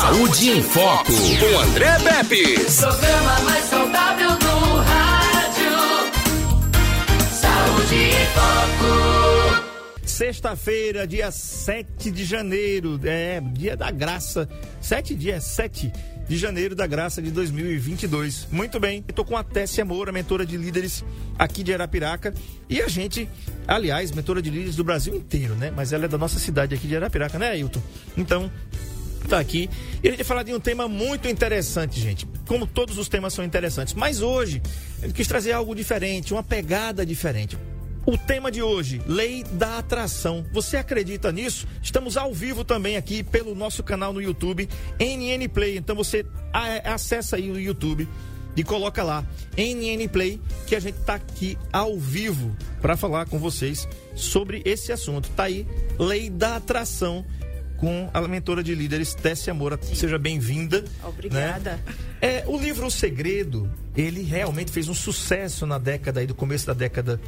Saúde em Foco, com André Pepe. Programa mais saudável do rádio. Saúde em Foco. Sexta-feira, dia 7 de janeiro, é dia da graça. Sete dias, 7 de janeiro da graça de 2022. Muito bem, estou com a Tessia Moura, mentora de líderes aqui de Arapiraca. E a gente, aliás, mentora de líderes do Brasil inteiro, né? Mas ela é da nossa cidade aqui de Arapiraca, né, Ailton? Então, tá aqui. E a gente vai falar de um tema muito interessante, gente. Como todos os temas são interessantes. Mas hoje, eu quis trazer algo diferente, uma pegada diferente. O tema de hoje, lei da atração. Você acredita nisso? Estamos ao vivo também aqui pelo nosso canal no YouTube, NN Play. Então você acessa aí o YouTube e coloca lá NN Play, que a gente está aqui ao vivo para falar com vocês sobre esse assunto. Tá aí, lei da atração com a mentora de líderes Tessia Moura. Seja bem-vinda. Obrigada. né? É, o livro O Segredo, ele realmente fez um sucesso na década aí, do começo da década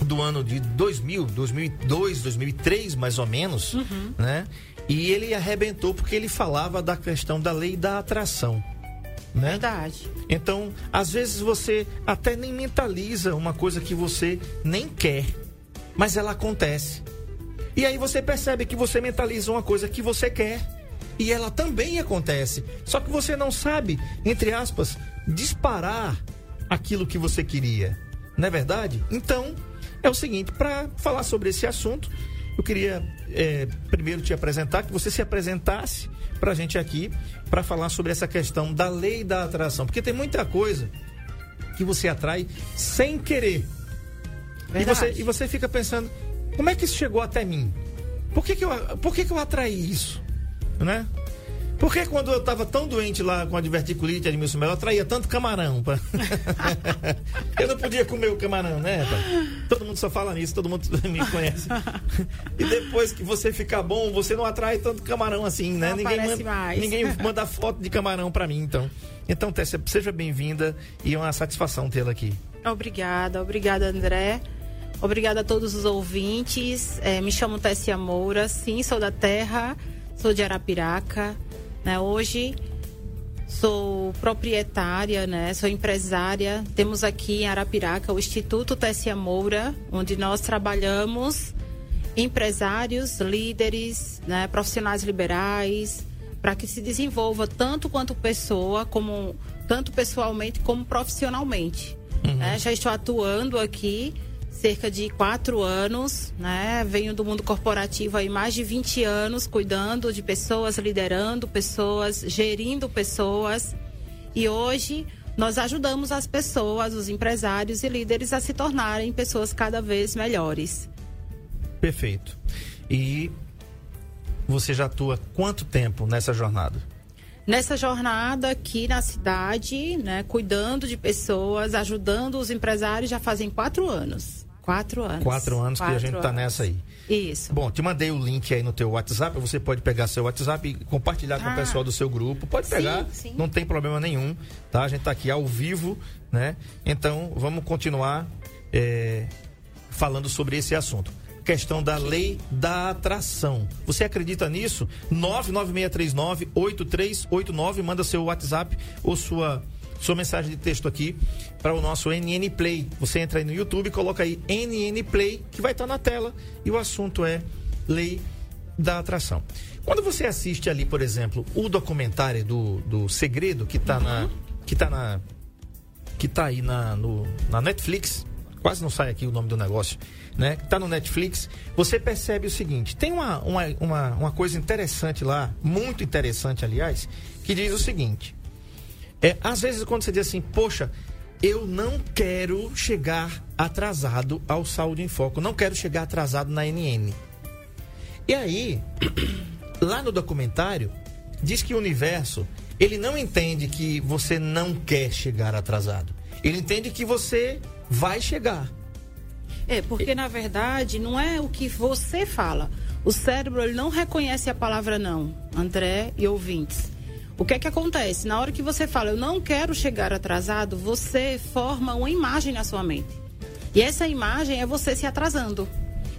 do ano de 2000, 2002, 2003, mais ou menos, né? E ele arrebentou porque ele falava da questão da lei da atração, né? Verdade. Então, às vezes você até nem mentaliza uma coisa que você nem quer, mas ela acontece. E aí você percebe que você mentaliza uma coisa que você quer e ela também acontece. Só que você não sabe, entre aspas, disparar aquilo que você queria. Não é verdade? Então, é o seguinte, para falar sobre esse assunto, eu queria é, primeiro te apresentar, que você se apresentasse para a gente aqui, para falar sobre essa questão da lei da atração. Porque tem muita coisa que você atrai sem querer. E você, e você fica pensando, como é que isso chegou até mim? Por que, que, eu, por que, que eu atraí isso? Né? Por que quando eu estava tão doente lá com a diverticulite, Edmilson Melo, eu atraía tanto camarão? pra- eu não podia comer o camarão, né? rapaz? Todo mundo só fala nisso, todo mundo me conhece. E depois que você ficar bom, você não atrai tanto camarão assim, né? Não ninguém, manda, mais. ninguém manda foto de camarão para mim, então. Então, Tessia, seja bem-vinda e é uma satisfação tê-la aqui. Obrigada, obrigada, André. Obrigada a todos os ouvintes. É, me chamo Tessia Moura, sim, sou da terra, sou de Arapiraca. Né? Hoje sou proprietária, né? sou empresária. Temos aqui em Arapiraca o Instituto Tessia Moura, onde nós trabalhamos empresários, líderes, né? profissionais liberais, para que se desenvolva tanto quanto pessoa, como tanto pessoalmente como profissionalmente. né? Já estou atuando aqui cerca de quatro anos, né? Venho do mundo corporativo há mais de 20 anos, cuidando de pessoas, liderando pessoas, gerindo pessoas. E hoje nós ajudamos as pessoas, os empresários e líderes a se tornarem pessoas cada vez melhores. Perfeito. E você já atua quanto tempo nessa jornada? Nessa jornada aqui na cidade, né, cuidando de pessoas, ajudando os empresários, já fazem quatro anos. Quatro anos. Quatro anos que a gente tá anos. nessa aí. Isso. Bom, te mandei o link aí no teu WhatsApp. Você pode pegar seu WhatsApp e compartilhar com o Ah. pessoal do seu grupo. Pode Sim, pegar, sim. não tem problema nenhum, tá? A gente tá aqui ao vivo, né? Então, vamos continuar é, falando sobre esse assunto. Questão da lei da atração. Você acredita nisso? 99639-8389. Manda seu WhatsApp ou sua, sua mensagem de texto aqui para o nosso NN Play. Você entra aí no YouTube, coloca aí NN Play, que vai estar na tela. E o assunto é lei da atração. Quando você assiste ali, por exemplo, o documentário do, do Segredo, que está na. que tá na. que tá aí na, no, na Netflix, quase não sai aqui o nome do negócio, né? Tá no Netflix, você percebe o seguinte: tem uma, uma, uma, uma coisa interessante lá, muito interessante, aliás, que diz o seguinte. É, às vezes quando você diz assim, poxa, eu não quero chegar atrasado ao Saúde em Foco, não quero chegar atrasado na NN. E aí, lá no documentário, diz que o universo, ele não entende que você não quer chegar atrasado. Ele entende que você vai chegar. É, porque na verdade não é o que você fala. O cérebro ele não reconhece a palavra não, André e ouvintes. O que é que acontece? Na hora que você fala, eu não quero chegar atrasado, você forma uma imagem na sua mente. E essa imagem é você se atrasando.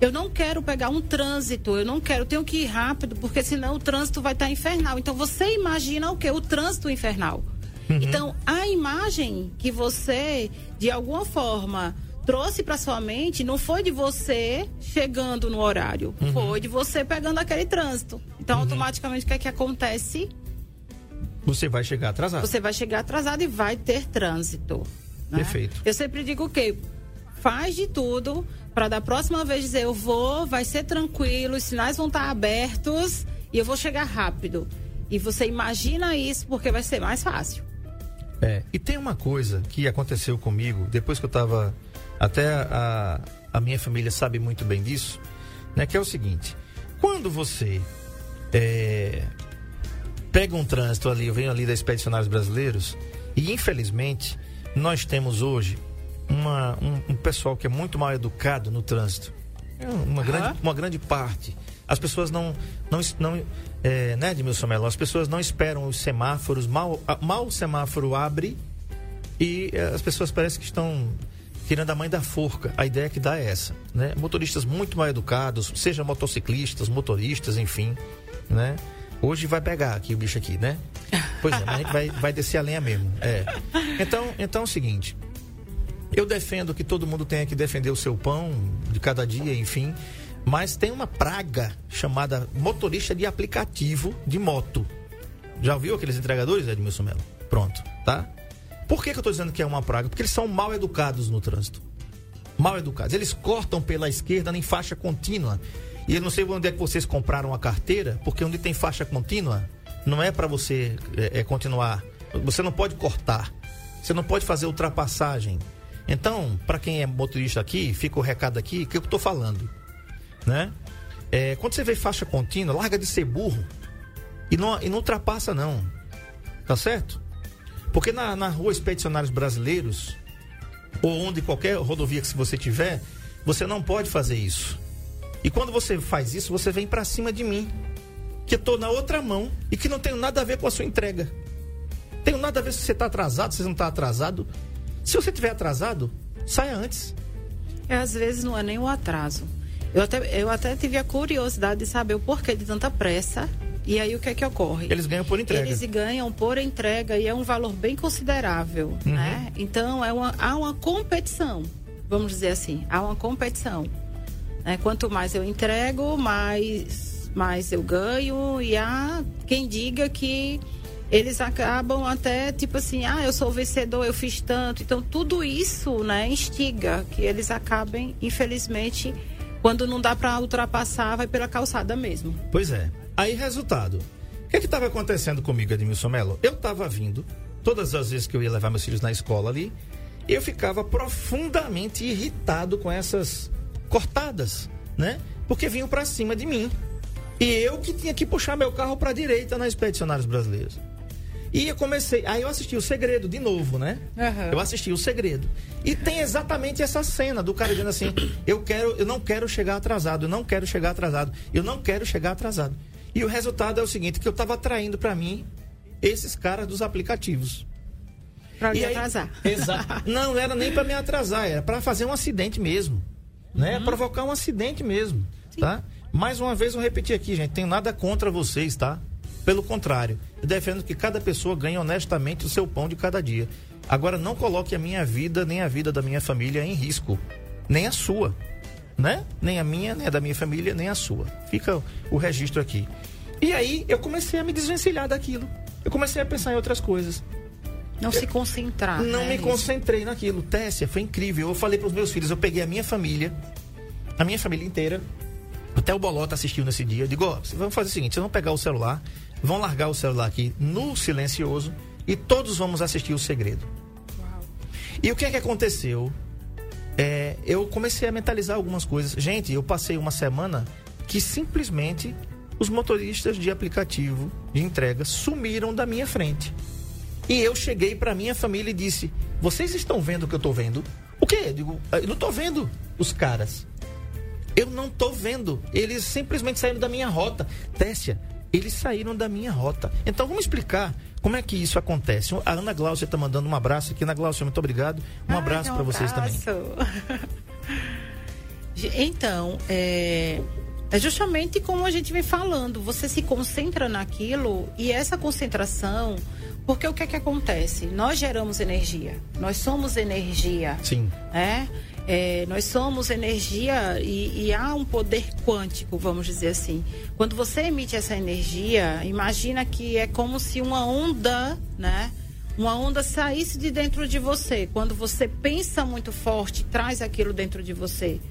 Eu não quero pegar um trânsito, eu não quero, eu tenho que ir rápido, porque senão o trânsito vai estar infernal. Então você imagina o que? O trânsito infernal. Então, a imagem que você, de alguma forma, trouxe para sua mente não foi de você chegando no horário, foi de você pegando aquele trânsito. Então, automaticamente, o que é que acontece? Você vai chegar atrasado. Você vai chegar atrasado e vai ter trânsito. né? Perfeito. Eu sempre digo o quê? Faz de tudo para da próxima vez dizer eu vou, vai ser tranquilo, os sinais vão estar abertos e eu vou chegar rápido. E você imagina isso porque vai ser mais fácil. É, e tem uma coisa que aconteceu comigo, depois que eu tava. Até a, a minha família sabe muito bem disso, né? Que é o seguinte: quando você é, pega um trânsito ali, eu venho ali da Expedicionários Brasileiros, e infelizmente nós temos hoje uma, um, um pessoal que é muito mal educado no trânsito. É Uma, grande, uma grande parte. As pessoas não. não, não é, né, Edmilson Melo? As pessoas não esperam os semáforos, mal, mal o semáforo abre e eh, as pessoas parecem que estão tirando a mãe da forca. A ideia que dá é essa, né? Motoristas muito mal educados, seja motociclistas, motoristas, enfim, né? Hoje vai pegar aqui o bicho aqui, né? Pois é, mas a gente vai, vai descer a lenha mesmo. É. Então, então é o seguinte. Eu defendo que todo mundo tenha que defender o seu pão de cada dia, enfim. Mas tem uma praga chamada motorista de aplicativo de moto. Já ouviu aqueles entregadores, Edmilson Melo? Pronto, tá? Por que, que eu estou dizendo que é uma praga? Porque eles são mal educados no trânsito. Mal educados. Eles cortam pela esquerda em faixa contínua. E eu não sei onde é que vocês compraram a carteira, porque onde tem faixa contínua, não é para você é, é, continuar. Você não pode cortar. Você não pode fazer ultrapassagem. Então, para quem é motorista aqui, fica o recado aqui, que eu estou falando. Né? É, quando você vê faixa contínua, larga de ser burro. E não, e não ultrapassa, não. Tá certo? Porque na, na rua Expedicionários Brasileiros, ou onde qualquer rodovia que você tiver, você não pode fazer isso. E quando você faz isso, você vem pra cima de mim, que tô na outra mão e que não tenho nada a ver com a sua entrega. Tenho nada a ver se você tá atrasado, se você não tá atrasado. Se você tiver atrasado, saia antes. É, às vezes não é nem o atraso. Eu até, eu até tive a curiosidade de saber o porquê de tanta pressa. E aí o que é que ocorre? Eles ganham por entrega. Eles ganham por entrega e é um valor bem considerável, Uhum. né? Então é uma, há uma competição, vamos dizer assim, há uma competição. Né? Quanto mais eu entrego, mais, mais eu ganho e há quem diga que eles acabam até tipo assim, ah, eu sou vencedor, eu fiz tanto. Então tudo isso, né, instiga que eles acabem, infelizmente, quando não dá para ultrapassar, vai pela calçada mesmo. Pois é. Aí, resultado. O que estava acontecendo comigo, Edmilson Melo? Eu estava vindo, todas as vezes que eu ia levar meus filhos na escola ali, eu ficava profundamente irritado com essas cortadas, né? Porque vinham para cima de mim. E eu que tinha que puxar meu carro para a direita na Expedicionários Brasileiros. E eu comecei. Aí eu assisti o segredo de novo, né? Aham. Eu assisti o segredo. E tem exatamente essa cena do cara dizendo assim: eu quero, eu não quero chegar atrasado, eu não quero chegar atrasado, eu não quero chegar atrasado. E o resultado é o seguinte: que eu estava atraindo para mim esses caras dos aplicativos. Para E me aí- atrasar. Exato. Não, não era nem para me atrasar, era para fazer um acidente mesmo. Né? Provocar um acidente mesmo. Tá? Mais uma vez eu repetir aqui, gente, tenho nada contra vocês, tá? Pelo contrário, eu defendo que cada pessoa ganhe honestamente o seu pão de cada dia. Agora não coloque a minha vida nem a vida da minha família em risco, nem a sua, né? Nem a minha, nem a da minha família, nem a sua. Fica o registro aqui. E aí eu comecei a me desvencilhar daquilo. Eu comecei a pensar em outras coisas. Não se concentrar. Não né, me concentrei naquilo. Tessia, foi incrível. Eu falei para os meus filhos, eu peguei a minha família, a minha família inteira. Até o Bolota assistiu nesse dia. Eu digo, ó, vamos fazer o seguinte, vocês vão pegar o celular, vão largar o celular aqui no silencioso e todos vamos assistir o segredo. E o que é que aconteceu? É, eu comecei a mentalizar algumas coisas. Gente, eu passei uma semana que simplesmente os motoristas de aplicativo de entrega sumiram da minha frente. E eu cheguei para minha família e disse: Vocês estão vendo o que eu tô vendo? O quê? Eu digo: "Ah, Eu não tô vendo os caras. Eu não tô vendo. Eles simplesmente saíram da minha rota. Tessia, eles saíram da minha rota. Então vamos explicar como é que isso acontece. A Ana Glaucia tá mandando um abraço aqui. Ana Glaucia, muito obrigado. Um abraço para vocês também. Então, é, é justamente como a gente vem falando, você se concentra naquilo e essa concentração, porque o que é que acontece? Nós geramos energia, nós somos energia. Sim. É? É, nós somos energia e, e, há um poder quântico, vamos dizer assim. Quando você emite essa energia, imagina que é como se uma onda, né? Uma onda saísse de dentro de você. Quando você pensa muito forte, traz aquilo dentro de você.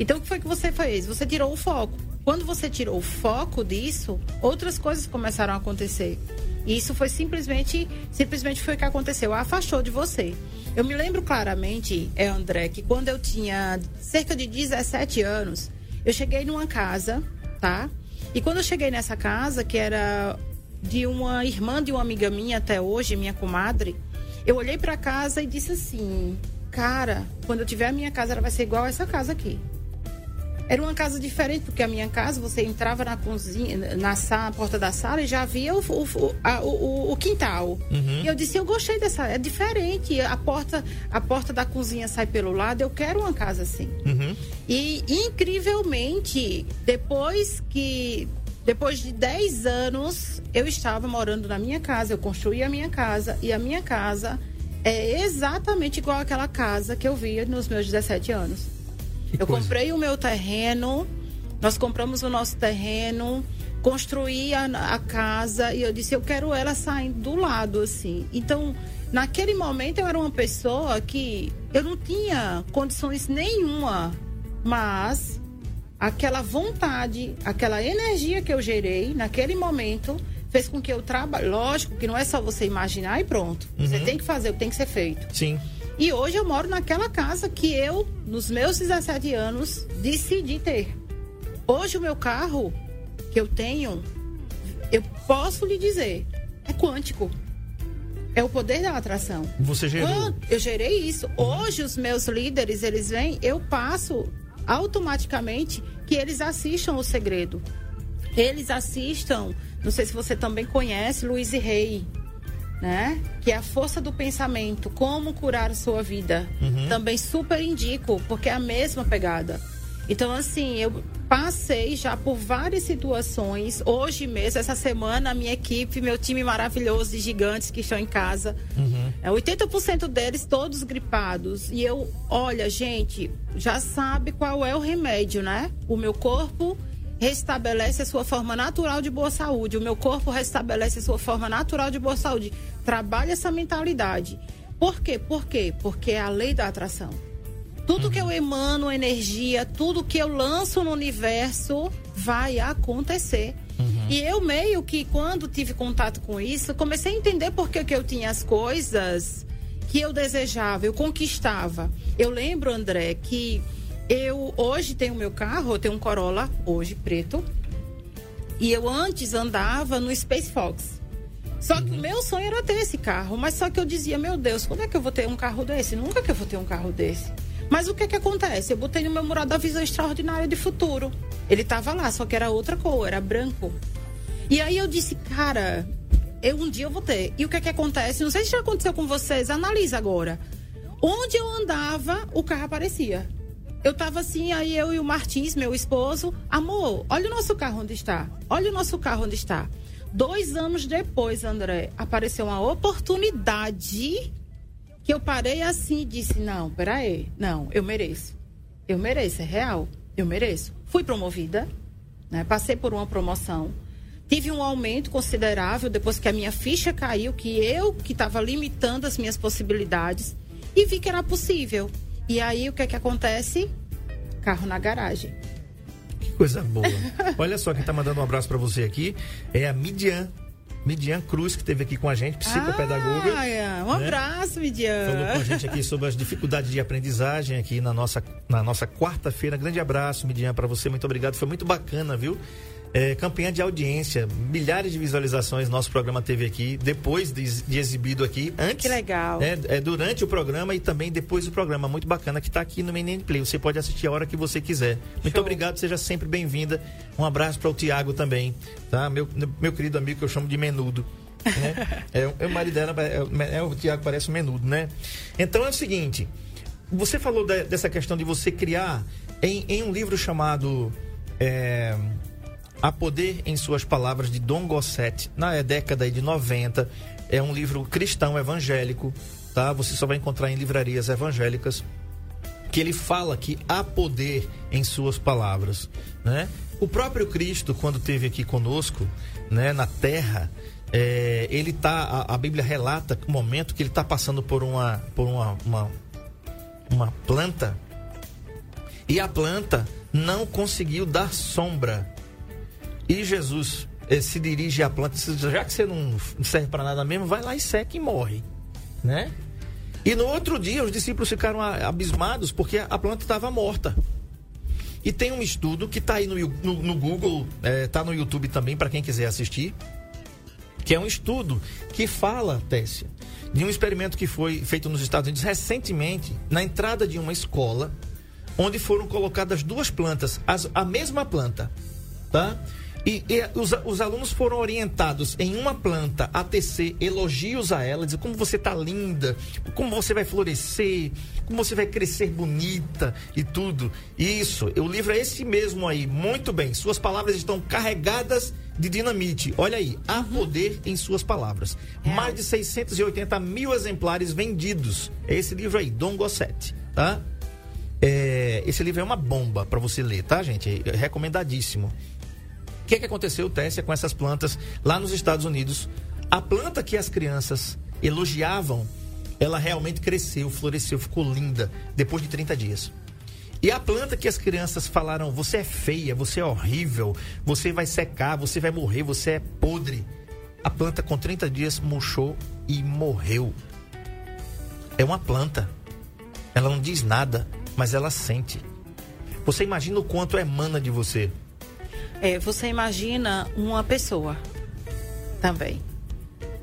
Então, o que foi que você fez? Você tirou o foco. Quando você tirou o foco disso, outras coisas começaram a acontecer. E isso foi simplesmente, simplesmente foi o que aconteceu. Afastou de você. Eu me lembro claramente, é André, que quando eu tinha cerca de 17 anos, eu cheguei numa casa, tá? E quando eu cheguei nessa casa, que era de uma irmã de uma amiga minha até hoje, minha comadre, eu olhei para casa e disse assim: "Cara, quando eu tiver a minha casa, ela vai ser igual a essa casa aqui". Era uma casa diferente, porque a minha casa, você entrava na cozinha, na sala, porta da sala e já via o, o, a, o, o quintal. Uhum. E eu disse, eu gostei dessa, é diferente. A porta, a porta da cozinha sai pelo lado, eu quero uma casa assim. Uhum. E incrivelmente, depois que. Depois de 10 anos, eu estava morando na minha casa, eu construí a minha casa e a minha casa é exatamente igual àquela casa que eu via nos meus 17 anos. Que eu coisa. comprei o meu terreno, nós compramos o nosso terreno, construí a, a, casa e eu disse, eu quero ela saindo do lado, assim. Então, naquele momento eu era uma pessoa que eu não tinha condições nenhuma, mas aquela vontade, aquela energia que eu gerei naquele momento fez com que eu trabalhe. Lógico que não é só você imaginar e pronto. Uhum. Você tem que fazer o que tem que ser feito. Sim. E hoje eu moro naquela casa que eu, nos meus 17 anos, decidi ter. Hoje o meu carro que eu tenho, eu posso lhe dizer, é quântico. É o poder da atração. Você gerou? Quando eu gerei isso. Hoje os meus líderes, eles vêm, eu passo automaticamente que eles assistam o segredo. Eles assistam, não sei se você também conhece, Luiz e Rei né? Que é a força do pensamento, como curar a sua vida. Uhum. Também super indico, porque é a mesma pegada. Então, assim, eu passei já por várias situações. Hoje mesmo, essa semana, a minha equipe, meu time maravilhoso de gigantes que estão em casa, uhum. é 80% deles todos gripados. E eu, olha, gente, já sabe qual é o remédio, né? O meu corpo restabelece a sua forma natural de boa saúde. O meu corpo restabelece a sua forma natural de boa saúde. Trabalha essa mentalidade. Por quê? Por quê? Porque é a lei da atração. Tudo uhum. que eu emano energia, tudo que eu lanço no universo vai acontecer. Uhum. E eu meio que quando tive contato com isso, comecei a entender por que, que eu tinha as coisas que eu desejava, eu conquistava. Eu lembro, André, que eu hoje tenho meu carro, eu tenho um Corolla hoje preto. E eu antes andava no Space Fox. Só que o uhum. meu sonho era ter esse carro, mas só que eu dizia, meu Deus, quando é que eu vou ter um carro desse? Nunca que eu vou ter um carro desse. Mas o que é que acontece? Eu botei no meu mural da visão extraordinária de futuro. Ele tava lá, só que era outra cor, era branco. E aí eu disse, cara, eu um dia eu vou ter. E o que é que acontece? Não sei se já aconteceu com vocês, analisa agora. Onde eu andava, o carro aparecia eu tava assim, aí eu e o Martins, meu esposo, amor, olha o nosso carro onde está. Olha o nosso carro onde está. Dois anos depois, André, apareceu uma oportunidade que eu parei assim e disse: Não, peraí, não, eu mereço. Eu mereço, é real, eu mereço. Fui promovida, né? Passei por uma promoção. Tive um aumento considerável depois que a minha ficha caiu, que eu que estava limitando as minhas possibilidades e vi que era possível. E aí o que é que acontece? Carro na garagem. Que coisa boa. Olha só quem tá mandando um abraço para você aqui é a Midian. Midian Cruz, que esteve aqui com a gente, psicopedagoga. Ah, é. Um né? abraço, Midian. Falou com a gente aqui sobre as dificuldades de aprendizagem aqui na nossa, na nossa quarta-feira. Grande abraço, Midian, para você. Muito obrigado. Foi muito bacana, viu? É, campanha de audiência, milhares de visualizações nosso programa teve aqui, depois de, de exibido aqui, antes. Que legal. É, é, durante o programa e também depois do programa. Muito bacana que está aqui no Menino Play. Você pode assistir a hora que você quiser. Muito Show. obrigado, seja sempre bem-vinda. Um abraço para o Tiago também, tá? Meu, meu querido amigo que eu chamo de Menudo. Né? é, é, o marido dela, é, é, o Tiago parece um menudo, né? Então é o seguinte, você falou dessa questão de você criar Em, em um livro chamado é, A Poder em Suas Palavras, de Dom Gosset, na década de 90, é um livro cristão evangélico, tá? Você só vai encontrar em livrarias evangélicas que ele fala que há poder em suas palavras, né? O próprio Cristo, quando esteve aqui conosco, né, na Terra, é, ele tá, a, a, Bíblia relata o momento que ele está passando por uma, por uma, uma, uma planta e a planta não conseguiu dar sombra. E Jesus eh, se dirige à planta, já que você não serve para nada mesmo, vai lá e seca e morre, né? E no outro dia os discípulos ficaram abismados porque a planta estava morta. E tem um estudo que está aí no, no, no Google, está eh, no YouTube também para quem quiser assistir, que é um estudo que fala, Tessia, de um experimento que foi feito nos Estados Unidos recentemente, na entrada de uma escola, onde foram colocadas duas plantas, as, a mesma planta, tá? E, e os, os, alunos foram orientados em uma planta a tecer elogios a ela, dizer como você está linda, como você vai florescer, como você vai crescer bonita e tudo. Isso, o livro é esse mesmo aí, muito bem. Suas palavras estão carregadas de dinamite. Olha aí, há uhum. poder em suas palavras. É. Mais de 680 mil exemplares vendidos. É esse livro aí, Dom Gosset, tá? É, esse livro é uma bomba para você ler, tá, gente? É recomendadíssimo que, que aconteceu, Tessia, com essas plantas lá nos Estados Unidos? A planta que as crianças elogiavam, ela realmente cresceu, floresceu, ficou linda depois de 30 dias. E a planta que as crianças falaram, você é feia, você é horrível, você vai secar, você vai morrer, você é podre. A planta com 30 dias murchou e morreu. É uma planta. Ela não diz nada, mas ela sente. Você imagina o quanto emana de você. É, você imagina uma pessoa também,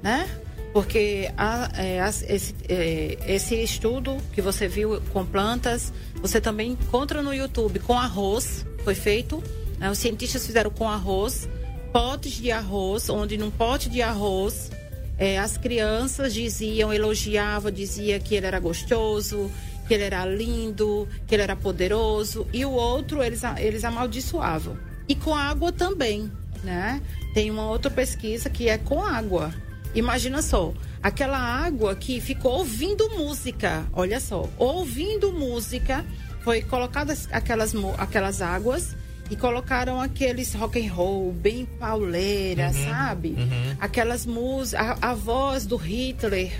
né? Porque a, é, a, esse, é, esse estudo que você viu com plantas, você também encontra no YouTube com arroz, foi feito. Né? Os cientistas fizeram com arroz, potes de arroz, onde num pote de arroz é, as crianças diziam, elogiavam, dizia que ele era gostoso, que ele era lindo, que ele era poderoso, e o outro eles, eles amaldiçoavam. E com água também, né? Tem uma outra pesquisa que é com água. Imagina só, aquela água que ficou ouvindo música, olha só, ouvindo música, foi colocadas aquelas, aquelas águas e colocaram aqueles rock and roll bem pauleira, uhum, sabe? Uhum. Aquelas músicas, a, a, voz do Hitler.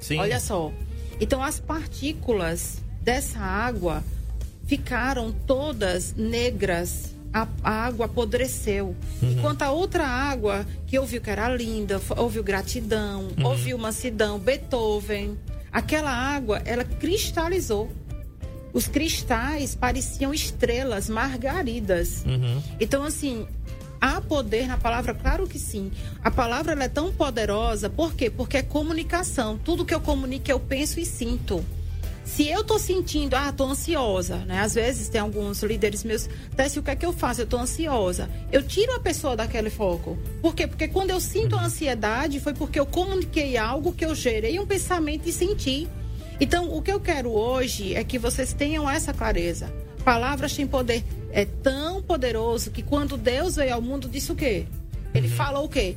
Sim. Olha só. Então as partículas dessa água ficaram todas negras a, a água apodreceu. Uhum. Enquanto a outra água, que ouviu que era linda, ouviu gratidão, uhum. ouviu mansidão, Beethoven, aquela água, ela cristalizou. Os cristais pareciam estrelas margaridas. Uhum. Então, assim, há poder na palavra? Claro que sim. A palavra é tão poderosa, por quê? Porque é comunicação. Tudo que eu comunico, eu penso e sinto. Se eu tô sentindo, ah, tô ansiosa, né? Às vezes tem alguns líderes meus, Tessi, o que é que eu faço? Eu tô ansiosa. Eu tiro a pessoa daquele foco. Por quê? Porque quando eu sinto ansiedade, foi porque eu comuniquei algo que eu gerei um pensamento e senti. Então, o que eu quero hoje é que vocês tenham essa clareza. Palavras têm poder. É tão poderoso que quando Deus veio ao mundo, disse o quê? Ele uhum. falou o quê?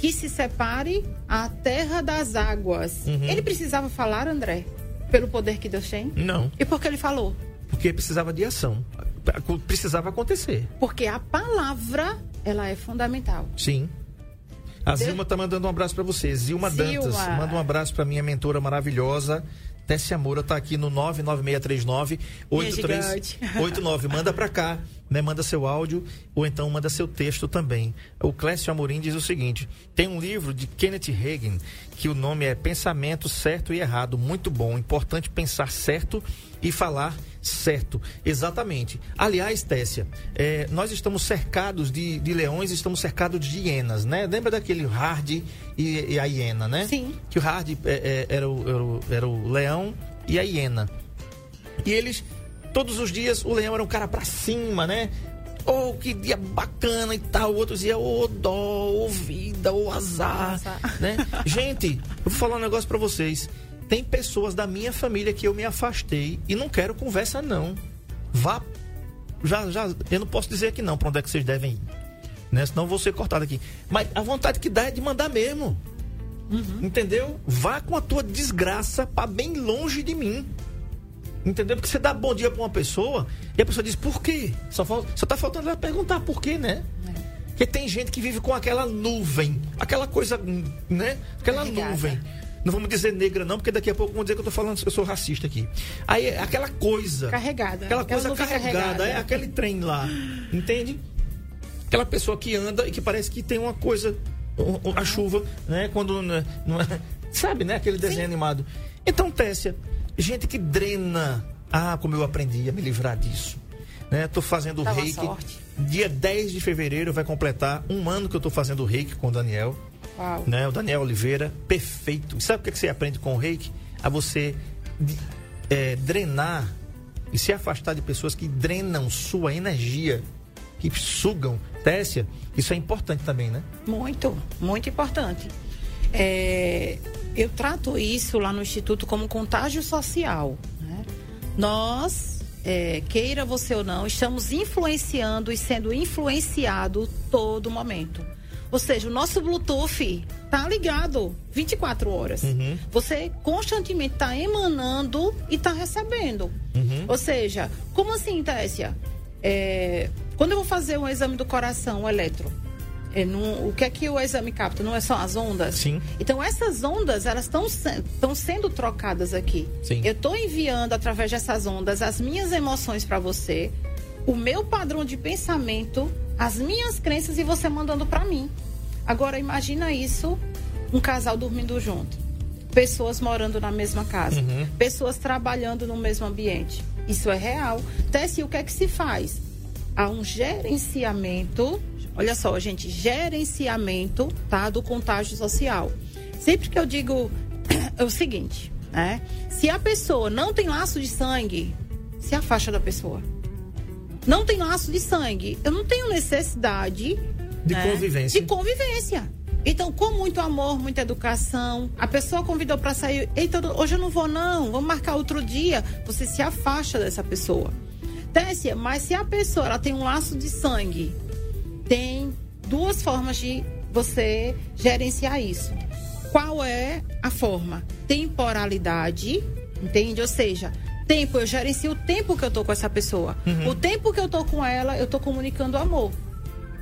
Que se separe a terra das águas. Uhum. Ele precisava falar, André? Pelo poder que Deus tem? Não. E por que ele falou? Porque precisava de ação. Precisava acontecer. Porque a palavra, ela é fundamental. Sim. A Deus... Zilma tá mandando um abraço para você. Zilma, Zilma Dantas, manda um abraço para minha mentora maravilhosa. Tessia Moura tá aqui no 99639 8389. Manda para cá, né? Manda seu áudio ou então manda seu texto também. O Clécio Amorim diz o seguinte: tem um livro de Kenneth Hagin que o nome é Pensamento Certo e Errado. Muito bom. Importante pensar certo e falar certo. Exatamente. Aliás, Tessia, é, nós estamos cercados de, de leões, estamos cercados de hienas, né? Lembra daquele Hard e, e a hiena, né? Sim. Que o Hard é, é, era, o, era, o, era o leão e a hiena. E eles, todos os dias, o leão era um cara pra cima, né? oh, que dia bacana e tal. O outro dizia, ô oh, dó, ô oh, vida, ô oh, azar. Né? Gente, eu vou falar um negócio para vocês. Tem pessoas da minha família que eu me afastei e não quero conversa, não. Vá já, já, eu não posso dizer aqui não para onde é que vocês devem ir. Né? Senão eu vou ser cortado aqui. Mas a vontade que dá é de mandar mesmo. Entendeu? Vá com a tua desgraça para bem longe de mim. Entendeu? Porque você dá bom dia para uma pessoa e a pessoa diz por quê? Só, falta, só tá faltando ela perguntar por quê, né? Porque tem gente que vive com aquela nuvem, aquela coisa, né? Aquela Carregada. nuvem. Não vamos dizer negra, não, porque daqui a pouco vão dizer que eu tô falando, eu sou racista aqui. Aí, é aquela coisa. Carregada. Aquela Aquela coisa carregada, carregada. é aquele trem lá. Entende? Aquela pessoa que anda e que parece que tem uma coisa. A chuva, né? Quando. né, não é- sabe, né? Aquele desenho animado. Então, Tessia, gente que drena. Ah, como eu aprendi a me livrar disso. Né? Tô fazendo Dá reiki. sorte. Dia 10 de fevereiro vai completar um ano que eu tô fazendo reiki com o Daniel Uau. né? O Daniel Oliveira, perfeito. E sabe o que, é que você aprende com o reiki? A você é, drenar e se afastar de pessoas que drenam sua energia, que sugam. Tessia, isso é importante também, né? Muito, muito importante. É, eu trato isso lá no Instituto como contágio social. né? Nós, é, queira você ou não, estamos influenciando e sendo influenciado todo momento. Ou seja, o nosso Bluetooth tá ligado 24 horas. Você constantemente está emanando e está recebendo. Ou seja, como assim, Tessia? É, quando eu vou fazer um exame do coração, o eletro, é, não- o que é que o exame capta? Não é só as ondas? Sim. Então, essas ondas, elas estão sendo trocadas aqui. Sim. Eu estou enviando, através dessas ondas, as minhas emoções para você, o meu padrão de pensamento, as minhas crenças e você mandando para mim. Agora, imagina isso, um casal dormindo junto. Pessoas morando na mesma casa. Pessoas trabalhando no mesmo ambiente. Isso é real. Tessie, o que é que se faz? Há um gerenciamento, olha só, gente, gerenciamento, tá, do contágio social. Sempre que eu digo é o seguinte, né? Se a pessoa não tem laço de sangue, se afasta da pessoa. Não tem laço de sangue, eu não tenho necessidade De né, convivência. De convivência. Então, com muito amor, muita educação, a pessoa convidou para sair. Eita, hoje eu não vou, não, vamos marcar outro dia. Você se afasta dessa pessoa. Tessia, mas se a pessoa ela tem um laço de sangue, tem duas formas de você gerenciar isso. Qual é a forma? Temporalidade, entende? Ou seja, tempo, eu gerencio o tempo que eu tô com essa pessoa. O tempo que eu tô com ela, eu tô comunicando amor.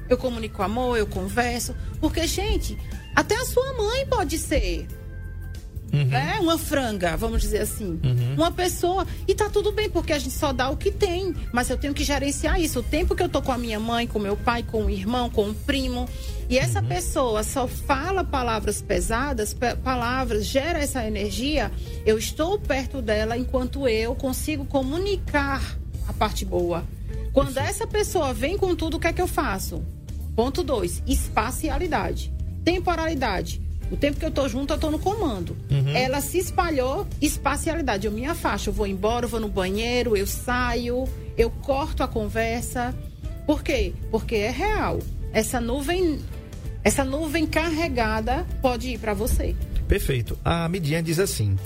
Eu comunico amor, eu converso. Porque, gente, até a sua mãe pode ser. Né? Uma franga, vamos dizer assim. Uma pessoa. E tá tudo bem, porque a gente só dá o que tem. Mas eu tenho que gerenciar isso. O tempo que eu tô com a minha mãe, com meu pai, com o irmão, com o primo. E essa pessoa só fala palavras pesadas, pa- palavras, gera essa energia. Eu estou perto dela enquanto eu consigo comunicar a parte boa. Quando essa pessoa vem com tudo, o que é que eu faço? Ponto 2, espacialidade. Temporalidade. O tempo que eu tô junto, eu tô no comando. Ela se espalhou, espacialidade. Eu me afasto, eu vou embora, eu vou no banheiro, eu saio, eu corto a conversa. Por quê? Porque é real. Essa nuvem, essa nuvem carregada pode ir para você. Perfeito. A Midian diz assim: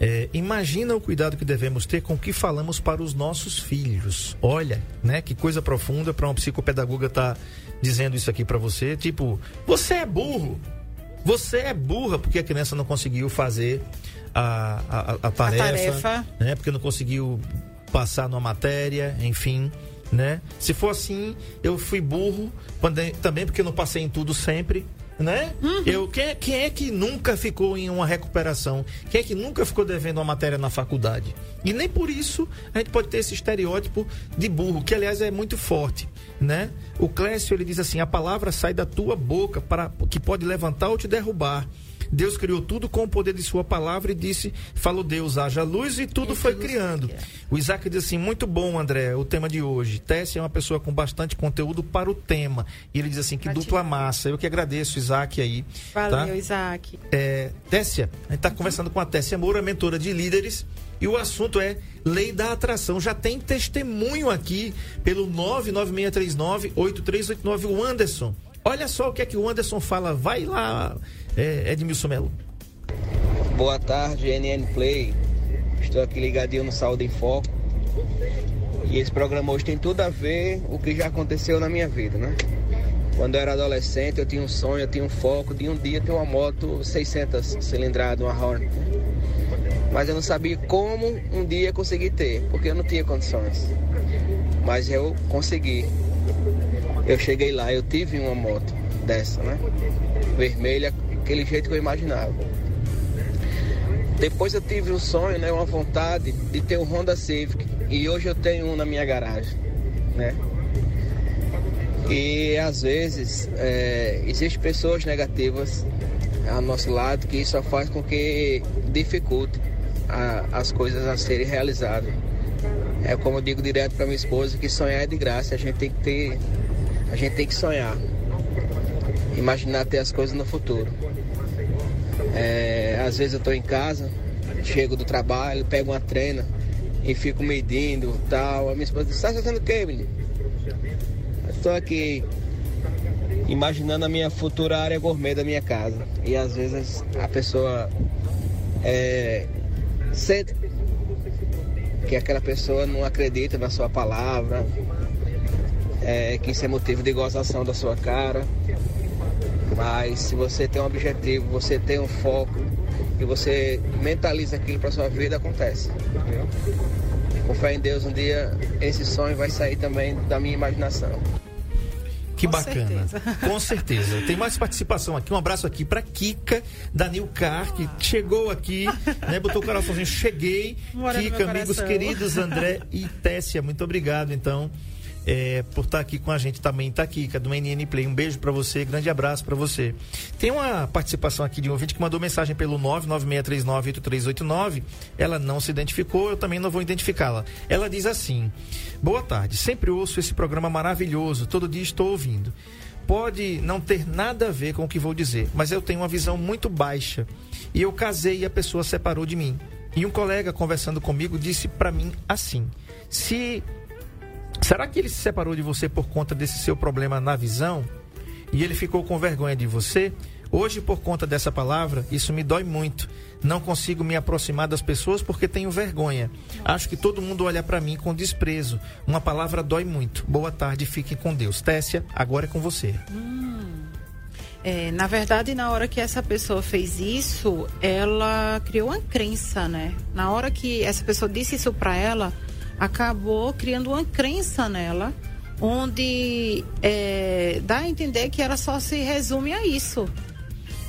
é, imagina o cuidado que devemos ter com o que falamos para os nossos filhos. Olha, né? Que coisa profunda para um psicopedagoga estar dizendo isso aqui para você. Tipo, você é burro. Você é burra porque a criança não conseguiu fazer a, a, a tarefa, tarefa. né? Porque não conseguiu passar numa matéria, enfim, né? Se for assim, eu fui burro também porque eu não passei em tudo sempre, né? Eu quem, é- quem é que nunca ficou em uma recuperação? Quem é que nunca ficou devendo uma matéria na faculdade? E nem por isso a gente pode ter esse estereótipo de burro, que aliás é muito forte, né? O Clécio ele diz assim: "A palavra sai da tua boca para que pode levantar ou te derrubar." Deus criou tudo com o poder de sua palavra e disse, falou Deus, haja luz e tudo E foi tudo criando. cria. O Isaac diz assim, muito bom, André, o tema de hoje. Tessia é uma pessoa com bastante conteúdo para o tema. E ele diz assim, que Gratidão. dupla massa. Eu que agradeço, Isaac, aí. Valeu, tá? Isaac. É, Tessia, a gente está conversando com a Tessia Moura, mentora de líderes, e o assunto é Lei da Atração. Já tem testemunho aqui pelo 99639-8389, o Anderson. Olha só o que é que o Anderson fala. Vai lá, é, Edmilson Melo. Boa tarde, NN Play. Estou aqui ligadinho no Saúde em Foco. E esse programa hoje tem tudo a ver o que já aconteceu na minha vida, né? Quando eu era adolescente, eu tinha um sonho, eu tinha um foco de um dia ter uma moto 600 cilindrada, uma Hornet. Mas eu não sabia como um dia conseguir ter, porque eu não tinha condições. Mas eu consegui. Eu cheguei lá, eu tive uma moto dessa, né? Vermelha, aquele jeito que eu imaginava. Depois eu tive um sonho, né, uma vontade de ter um Honda Civic e hoje eu tenho um na minha garagem, né? E às vezes é, existem pessoas negativas ao nosso lado que isso faz com que dificulte a, as coisas a serem realizadas. É como eu digo direto para minha esposa que sonhar é de graça, a gente tem que ter, a gente tem que sonhar, imaginar ter as coisas no futuro. É, às vezes eu estou em casa, chego do trabalho, pego uma treina e fico medindo tal. A minha esposa diz, está fazendo o quê, menino? Estou aqui imaginando a minha futura área gourmet da minha casa. E às vezes a pessoa é, sente que aquela pessoa não acredita na sua palavra, é, que isso é motivo de gozação da sua cara. Mas se você tem um objetivo, você tem um foco e você mentaliza aquilo para sua vida, acontece. Entendeu? Com fé em Deus, um dia esse sonho vai sair também da minha imaginação. Que Com bacana. certeza. Com certeza. Tem mais participação aqui. Um abraço aqui para Kika, da Nilcar, que chegou aqui, né? Botou o coraçãozinho. Cheguei. Mora Kika, amigos coração. queridos, André e Tessia. Muito obrigado, então, é, por estar aqui com a gente também. Tá, Kika, do NN Play. Um beijo para você, grande abraço para você. Tem uma participação aqui de um ouvinte que mandou mensagem pelo 996398389. Ela não se identificou, eu também não vou identificá-la. Ela diz assim: Boa tarde, sempre ouço esse programa maravilhoso, todo dia estou ouvindo. Pode não ter nada a ver com o que vou dizer, mas eu tenho uma visão muito baixa. E eu casei e a pessoa separou de mim. E um colega conversando comigo disse para mim assim: Se Será que ele se separou de você por conta desse seu problema na visão? E ele ficou com vergonha de você? Hoje, por conta dessa palavra, isso me dói muito. Não consigo me aproximar das pessoas porque tenho vergonha. Acho que todo mundo olha para mim com desprezo. Uma palavra dói muito. Boa tarde, fiquem com Deus. Tessia, agora é com você. É, na verdade, na hora que essa pessoa fez isso, ela criou uma crença, né? Na hora que essa pessoa disse isso pra ela, acabou criando uma crença nela, onde é, dá a entender que ela só se resume a isso.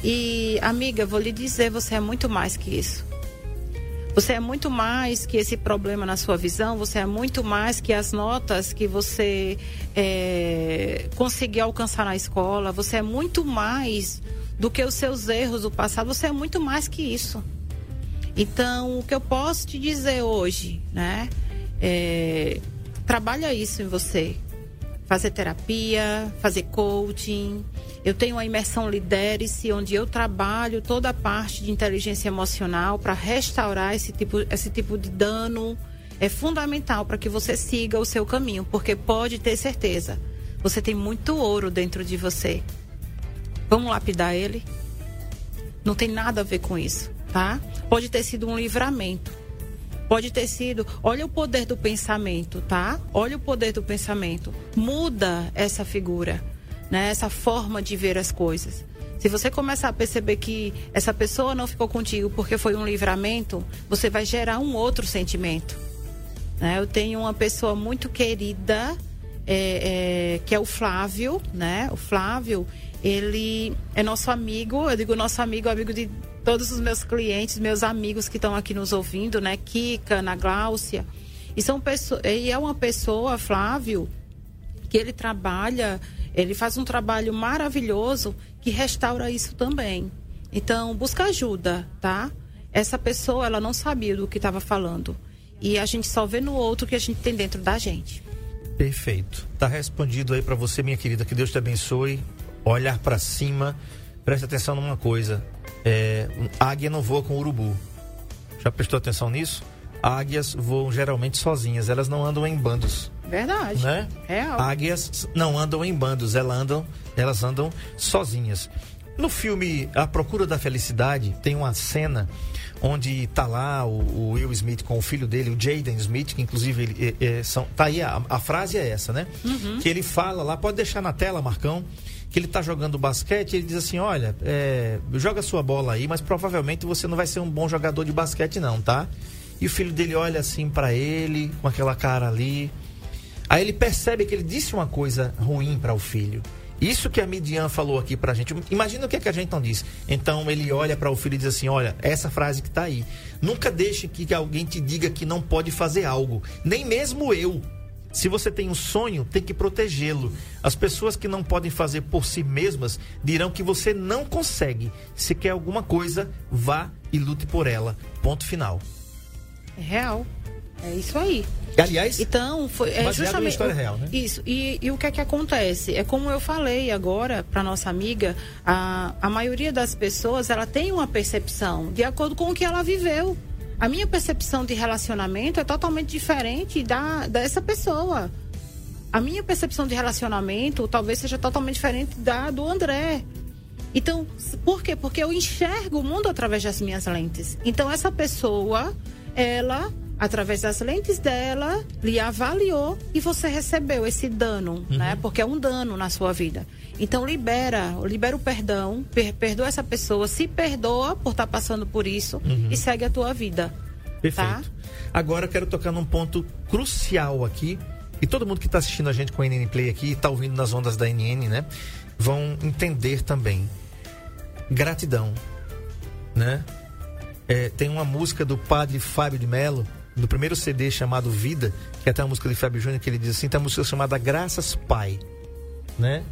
E, amiga, vou lhe dizer, você é muito mais que isso. Você é muito mais que esse problema na sua visão, você é muito mais que as notas que você é, conseguiu alcançar na escola, você é muito mais do que os seus erros do passado, você é muito mais que isso. Então, o que eu posso te dizer hoje, né? É, trabalha isso em você. Fazer terapia, fazer coaching. Eu tenho a imersão Lidere-se, onde eu trabalho toda a parte de inteligência emocional para restaurar esse tipo, esse tipo de dano. É fundamental para que você siga o seu caminho, porque pode ter certeza, você tem muito ouro dentro de você. Vamos lapidar ele? Não tem nada a ver com isso, tá? Pode ter sido um livramento. Pode ter sido. Olha o poder do pensamento, tá? Olha o poder do pensamento. Muda essa figura, né? Essa forma de ver as coisas. Se você começar a perceber que essa pessoa não ficou contigo porque foi um livramento, você vai gerar um outro sentimento. né? Eu tenho uma pessoa muito querida, é, é, que é o Flávio, né? O Flávio, ele é nosso amigo, eu digo nosso amigo, amigo de todos os meus clientes, meus amigos que estão aqui nos ouvindo, né? Kika, Ana Gláucia. E, são pessoas, e é uma pessoa, Flávio, que ele trabalha, ele faz um trabalho maravilhoso que restaura isso também. Então, busca ajuda, tá? Essa pessoa, ela não sabia do que estava falando. E a gente só vê no outro que a gente tem dentro da gente. Perfeito. Tá respondido aí para você, minha querida. Que Deus te abençoe. Olhar para cima. Preste atenção numa coisa. É, águia não voa com urubu. Já prestou atenção nisso? Águias voam geralmente sozinhas. Elas não andam em bandos. Verdade. né? Real. Águias não andam em bandos, elas andam, elas andam sozinhas. No filme A Procura da Felicidade, tem uma cena onde tá lá o, o Will Smith com o filho dele, o Jaden Smith, que inclusive ele, é, é, são, tá aí, a, a frase é essa, né? Que ele fala lá, pode deixar na tela, Marcão, que ele tá jogando basquete, ele diz assim, olha, é, joga sua bola aí, mas provavelmente você não vai ser um bom jogador de basquete não, tá? E o filho dele olha assim para ele, com aquela cara ali. Aí ele percebe que ele disse uma coisa ruim para o filho. Isso que a Midian falou aqui pra gente. Imagina o que, é que a gente não disse. Então ele olha para o filho e diz assim: Olha, essa frase que tá aí. Nunca deixe que alguém te diga que não pode fazer algo. Nem mesmo eu. Se você tem um sonho, tem que protegê-lo. As pessoas que não podem fazer por si mesmas dirão que você não consegue. Se quer alguma coisa, vá e lute por ela. Ponto final. É real. É isso aí. Aliás, Então, foi é justamente história real, né? Isso. E, e o que é que acontece? É como eu falei agora para nossa amiga, a, a maioria das pessoas, ela tem uma percepção de acordo com o que ela viveu. A minha percepção de relacionamento é totalmente diferente da dessa pessoa. A minha percepção de relacionamento talvez seja totalmente diferente da do André. Então, por quê? Porque eu enxergo o mundo através das minhas lentes. Então, essa pessoa, ela, através das lentes dela, lhe avaliou e você recebeu esse dano, né? Porque é um dano na sua vida. Então, libera, libera o perdão, per perdoa essa pessoa, se perdoa por estar passando por isso e segue a tua vida. Perfeito. Tá? Agora eu quero tocar num ponto crucial aqui. E todo mundo que está assistindo a gente com a NN Play aqui, está ouvindo nas ondas da NN, né? Vão entender também. Gratidão. Né? É, tem uma música do padre Fábio de Mello, no primeiro CD chamado Vida, que é até uma música de Fábio Júnior, que ele diz assim: tem uma música chamada Graças Pai. Né?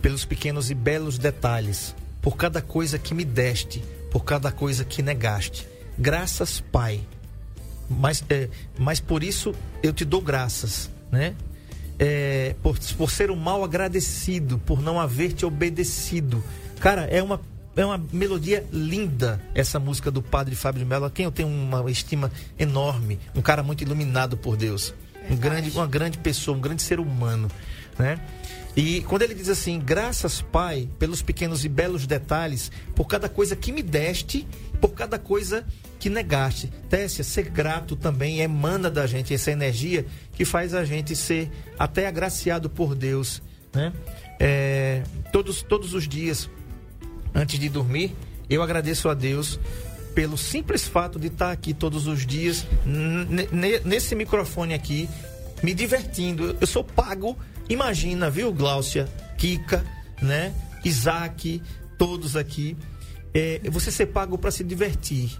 Pelos pequenos e belos detalhes, por cada coisa que me deste, por cada coisa que negaste. Graças, Pai mas, é, mas por isso eu te dou graças, né? É, por, por ser um mal agradecido, por não haver te obedecido. Cara, é uma, é uma melodia linda essa música do Padre Fábio de Mello, a quem eu tenho uma estima enorme, um cara muito iluminado por Deus, um grande, uma grande pessoa, um grande ser humano, né? E quando ele diz assim, graças Pai, pelos pequenos e belos detalhes, por cada coisa que me deste, por cada coisa que negaste. Tessia, ser grato também emana da gente essa energia que faz a gente ser até agraciado por Deus, né? É, todos, todos os dias, antes de dormir, eu agradeço a Deus pelo simples fato de estar aqui todos os dias, nesse microfone aqui, me divertindo. Eu sou pago, imagina, viu, Gláucia, Kika, né? Isaac, todos aqui. É, você ser pago para se divertir.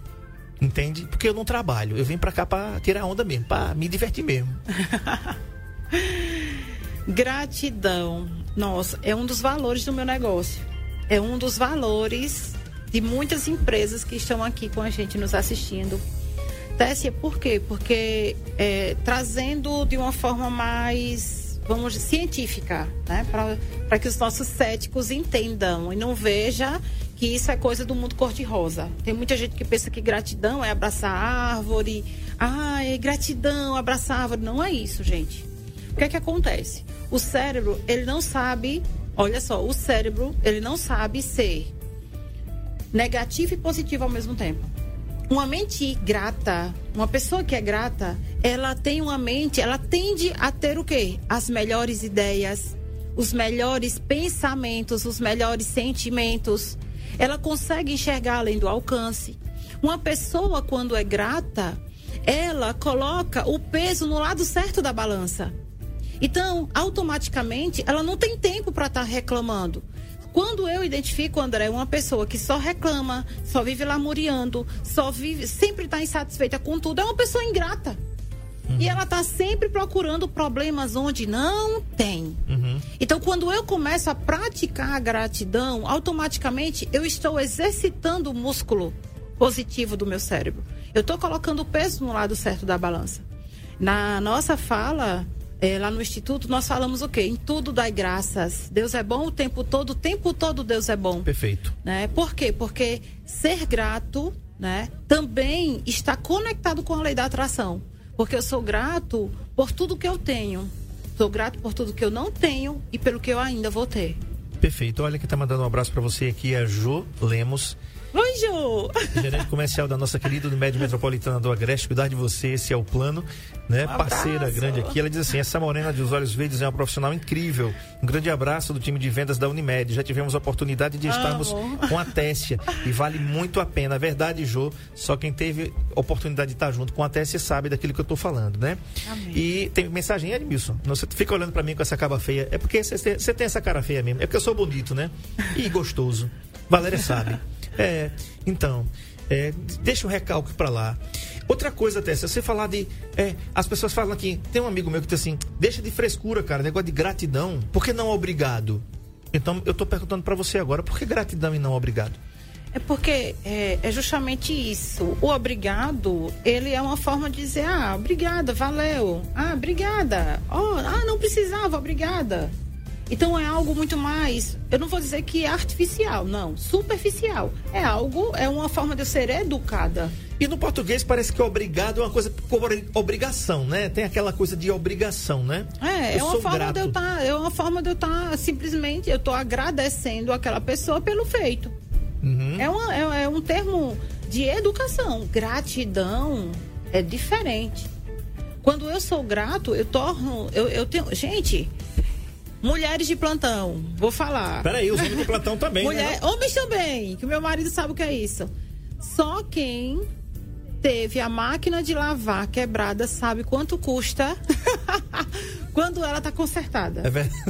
Entende? Porque eu não trabalho. Eu venho para cá para tirar onda mesmo, para me divertir mesmo. Gratidão. Nossa, é um dos valores do meu negócio. É um dos valores de muitas empresas que estão aqui com a gente nos assistindo. Tessia, por quê? Porque é, trazendo de uma forma mais, vamos dizer, científica, né? Para que os nossos céticos entendam e não veja que isso é coisa do mundo cor-de-rosa. Tem muita gente que pensa que gratidão é abraçar a árvore. Ah, é gratidão, abraçar a árvore. Não é isso, gente. O que é que acontece? O cérebro, ele não sabe, olha só, o cérebro, ele não sabe ser negativo e positivo ao mesmo tempo. Uma mente grata, uma pessoa que é grata, ela tem uma mente, ela tende a ter o quê? As melhores ideias, os melhores pensamentos, os melhores sentimentos. Ela consegue enxergar além do alcance. Uma pessoa, quando é grata, ela coloca o peso no lado certo da balança. Então, automaticamente, ela não tem tempo para estar reclamando. Quando eu identifico, André, uma pessoa que só reclama, só vive lamuriando, só vive, sempre está insatisfeita com tudo, é uma pessoa ingrata. E ela está sempre procurando problemas onde não tem. Então, quando eu começo a praticar a gratidão, automaticamente eu estou exercitando o músculo positivo do meu cérebro. Eu estou colocando o peso no lado certo da balança. Na nossa fala, eh, lá no Instituto, nós falamos o quê? Em tudo dai graças. Deus é bom o tempo todo, o tempo todo Deus é bom Perfeito. né? Por quê? Porque ser grato, né, também está conectado com a lei da atração. Porque eu sou grato por tudo que eu tenho. Sou grato por tudo que eu não tenho e pelo que eu ainda vou ter. Perfeito. Olha quem tá mandando um abraço para você aqui é a Jo Lemos. Ju! Gerente comercial da nossa querida Unimed Metropolitana do Agreste, cuidar de você, esse é o plano, né? Um Parceira grande aqui. Ela diz assim: essa morena de os olhos verdes é uma profissional incrível. Um grande abraço do time de vendas da Unimed. Já tivemos a oportunidade de estarmos Amo. com a Tessia e vale muito a pena. Verdade, Jô. Só quem teve oportunidade de estar junto com a Tessia sabe daquilo que eu tô falando, né? Amém. E tem mensagem, Edmilson. Não, Você fica olhando para mim com essa cara feia. É porque você tem essa cara feia mesmo. É porque eu sou bonito, né? E gostoso. Valéria sabe. É, então, é, deixa o recalque pra lá. Outra coisa, Tessa, você falar de. é, as pessoas falam aqui, tem um amigo meu que diz assim: deixa de frescura, cara, negócio de gratidão. Por que não obrigado? Então, eu tô perguntando pra você agora, por que gratidão e não obrigado? É porque é, é justamente isso. O obrigado, ele é uma forma de dizer, ah, obrigada, valeu. Ah, obrigada. Oh, ah, não precisava, obrigada. Então é algo muito mais, eu não vou dizer que é artificial, não, superficial. É algo, é uma forma de eu ser educada. E no português parece que obrigado é uma coisa por obrigação, né? Tem aquela coisa de obrigação, né? É, Eu é uma forma grato. de eu estar, é uma forma de eu estar simplesmente, eu estou agradecendo aquela pessoa pelo feito. Uhum. É, uma- é- é um termo de educação. Gratidão é diferente. Quando eu sou grato, eu torno. Eu, eu tenho. Gente, mulheres de plantão, vou falar. Peraí, os homens de plantão também, Mulher, né? homens também, que o meu marido sabe o que é isso. Só quem teve a máquina de lavar quebrada sabe quanto custa quando ela tá consertada. É verdade.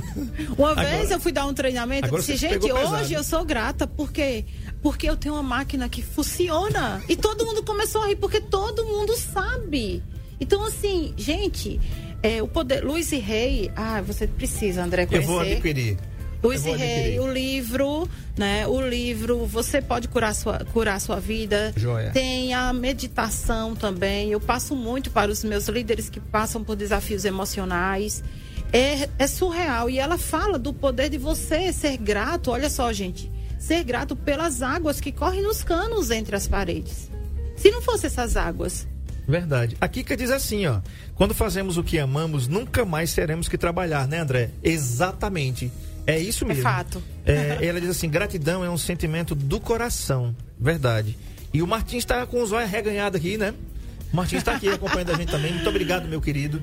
Uma Agora- vez eu fui dar um treinamento, eu disse, gente, pegou pesado. hoje eu sou grata porque porque eu tenho uma máquina que funciona. E todo mundo começou a rir porque todo mundo sabe. Então assim, gente, é, o poder Luiz e Rei, ah, você precisa, André, Eu conhecer. vou adquirir. Luiz Eu e Rei, o livro, né? O livro, você pode curar sua, curar sua vida. Joia. Tem a meditação também. Eu passo muito para os meus líderes que passam por desafios emocionais. É, é surreal. E ela fala do poder de você ser grato. Olha só, gente. Ser grato pelas águas que correm nos canos entre as paredes. Se não fosse essas águas, Verdade. A Kika diz assim, ó. Quando fazemos o que amamos, nunca mais teremos que trabalhar, né, André? Exatamente. É isso mesmo. fato. É, ela diz assim: gratidão é um sentimento do coração. Verdade. E o Martins está com os olhos reganhados aqui, né? O Martins está aqui acompanhando a gente também. Muito obrigado, meu querido.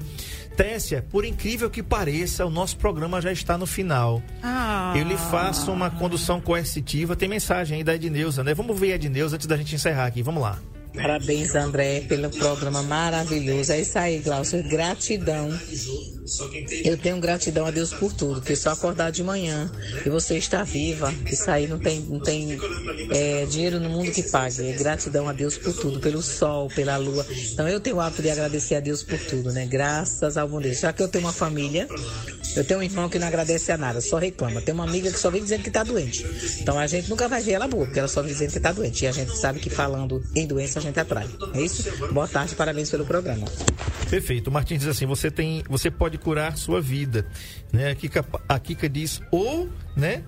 Tessia, por incrível que pareça, o nosso programa já está no final. Ah. Eu lhe faço uma condução coercitiva. Tem mensagem aí da Edneuza, né? Vamos ver a Edneuza antes da gente encerrar aqui. Vamos lá. Parabéns, André, pelo programa maravilhoso. É isso aí, Glaucio. Gratidão. Eu tenho gratidão a Deus por tudo, porque só acordar de manhã e você estar viva, isso aí não tem, não tem é, dinheiro no mundo que pague. É gratidão a Deus por tudo, pelo sol, pela lua. Então eu tenho o hábito de agradecer a Deus por tudo, né? Graças ao bom Deus. Já que eu tenho uma família, eu tenho um irmão que não agradece a nada, só reclama. Tem uma amiga que só vem dizendo que tá doente. Então a gente nunca vai ver ela boa, porque ela só vem dizendo que tá doente. E a gente sabe que falando em doença a gente atrai. É isso? Boa tarde, parabéns pelo programa. Perfeito. O Martins diz assim: você tem, você pode curar sua vida, né? A Kika, a Kika diz ou, né?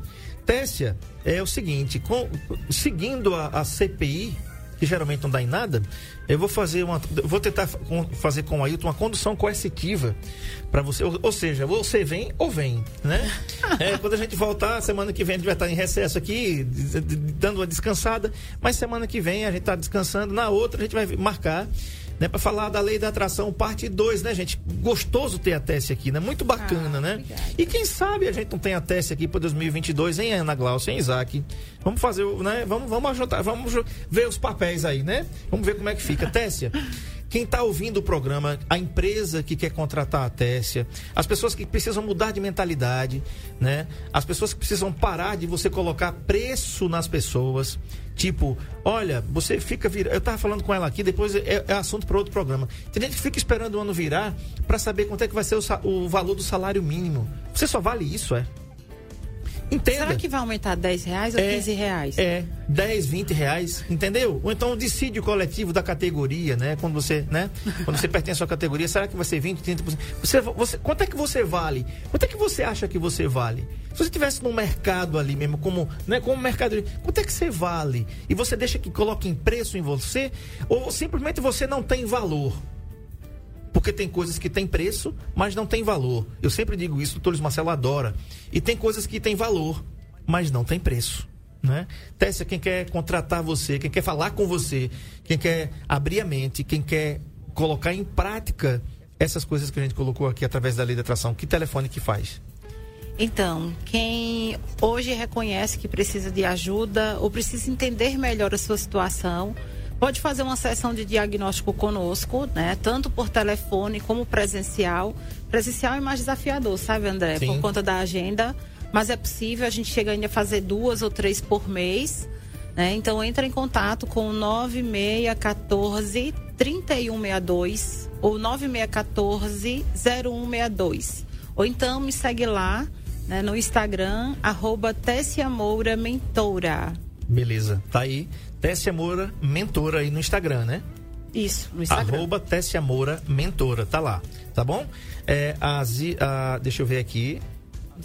Tessia, é o seguinte, com- seguindo a, a CPI, que geralmente não dá em nada, eu vou fazer uma, vou tentar fazer com o Ailton uma condução coercitiva para você, ou, ou seja, você vem ou vem, né? É, quando a gente voltar, semana que vem a gente vai estar em recesso aqui, dando uma descansada, mas semana que vem a gente está descansando, na outra a gente vai marcar né, para falar da lei da atração, parte 2, né, gente? Gostoso ter a Tessia aqui, né? Muito bacana, Ah, né? obrigada. E quem sabe a gente não tem a Tessia aqui para 2022, hein, Ana Glaucia, hein, Isaac? Vamos fazer, o- né? Vamos, vamos ajudar, vamos ver os papéis aí, né? Vamos ver como é que fica. Tessia, quem está ouvindo o programa, a empresa que quer contratar a Tessia, as pessoas que precisam mudar de mentalidade, né? As pessoas que precisam parar de você colocar preço nas pessoas. Tipo, olha, você fica vir... Eu tava falando com ela aqui, depois é, é assunto para outro programa. Tem gente que fica esperando o ano virar para saber quanto é que vai ser o, o valor do salário mínimo. Você só vale isso, é? Entenda. Será que vai aumentar 10 reais ou É, 15 reais? É, 10, 20 reais, entendeu? Ou então o dissídio coletivo da categoria, né? Quando você, né? Quando você pertence à categoria, será que vai ser 20, 30%? Você, você, quanto é que você vale? Quanto é que você acha que você vale? Se você estivesse no mercado ali mesmo, como, né, como mercado, quanto é que você vale? E você deixa que coloquem preço em você? Ou simplesmente você não tem valor? Porque tem coisas que têm preço, mas não tem valor. Eu sempre digo isso, o Torres Marcelo adora. E tem coisas que têm valor, mas não tem preço. Né? Tessia, quem quer contratar você, quem quer falar com você, quem quer abrir a mente, quem quer colocar em prática essas coisas que a gente colocou aqui através da lei da atração, que telefone que faz? Então, quem hoje reconhece que precisa de ajuda ou precisa entender melhor a sua situação, pode fazer uma sessão de diagnóstico conosco, né? Tanto por telefone como presencial. Presencial é mais desafiador, sabe, André? Sim. Por conta da agenda. Mas é possível, a gente chega ainda a fazer duas ou três por mês. Né? Então entra em contato com o 9614 3162 ou 9614 0162. Ou então me segue lá né, no Instagram, arroba Tessia Moura Mentora. Beleza, tá aí. Tessia Moura, mentora aí no Instagram, né? Isso, no Instagram. Arroba Tessia Moura, mentora, tá lá, tá bom? É, a, Zi- a- deixa eu ver aqui.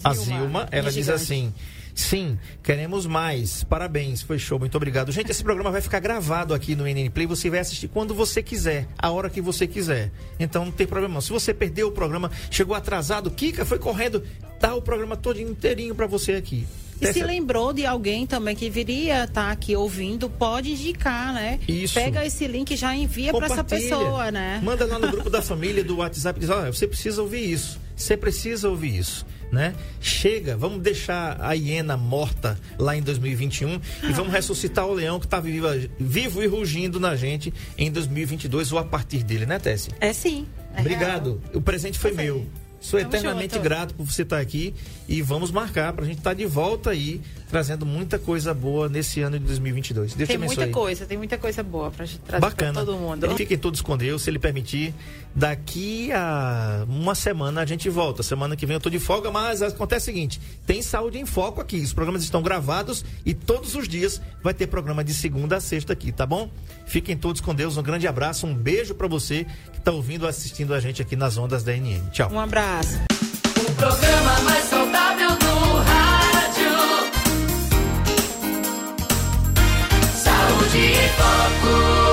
A Zilma, Zilma, ela diz gigante. assim: Sim, queremos mais. Parabéns, foi show, muito obrigado. Gente, esse programa vai ficar gravado aqui no NN Play. Você vai assistir quando você quiser, a hora que você quiser. Então não tem problema. Se você perdeu o programa, chegou atrasado, Kika foi correndo, tá o programa todo inteirinho pra você aqui. E se Tessia- lembrou de alguém também que viria estar aqui ouvindo, pode indicar, né? Isso. Pega esse link e já envia para essa pessoa, né? Manda lá no grupo da família do WhatsApp e diz: olha, você precisa ouvir isso. Você precisa ouvir isso. Né? Chega, vamos deixar a hiena morta lá em 2021 e vamos ressuscitar o leão que está vivo, vivo e rugindo na gente em 2022 ou a partir dele, né, Tessie? É sim. é Obrigado. O presente foi Tá bem. meu. Sou eternamente grato por você estar aqui e vamos marcar para a gente estar de volta aí, trazendo muita coisa boa nesse ano de 2022. Deus Tem te abençoe. muita coisa, tem muita coisa boa pra gente trazer pra Bacana. todo mundo. Fiquem todos com Deus, se ele permitir. Daqui a uma semana a gente volta. Semana que vem eu tô de folga, mas acontece o seguinte: tem saúde em foco aqui. Os programas estão gravados e todos os dias vai ter programa de segunda a sexta aqui, tá bom? Fiquem todos com Deus. Um grande abraço, um beijo para você que tá ouvindo ou assistindo a gente aqui nas ondas da NN. Tchau. Um abraço. O programa mais saudável Bate Papo.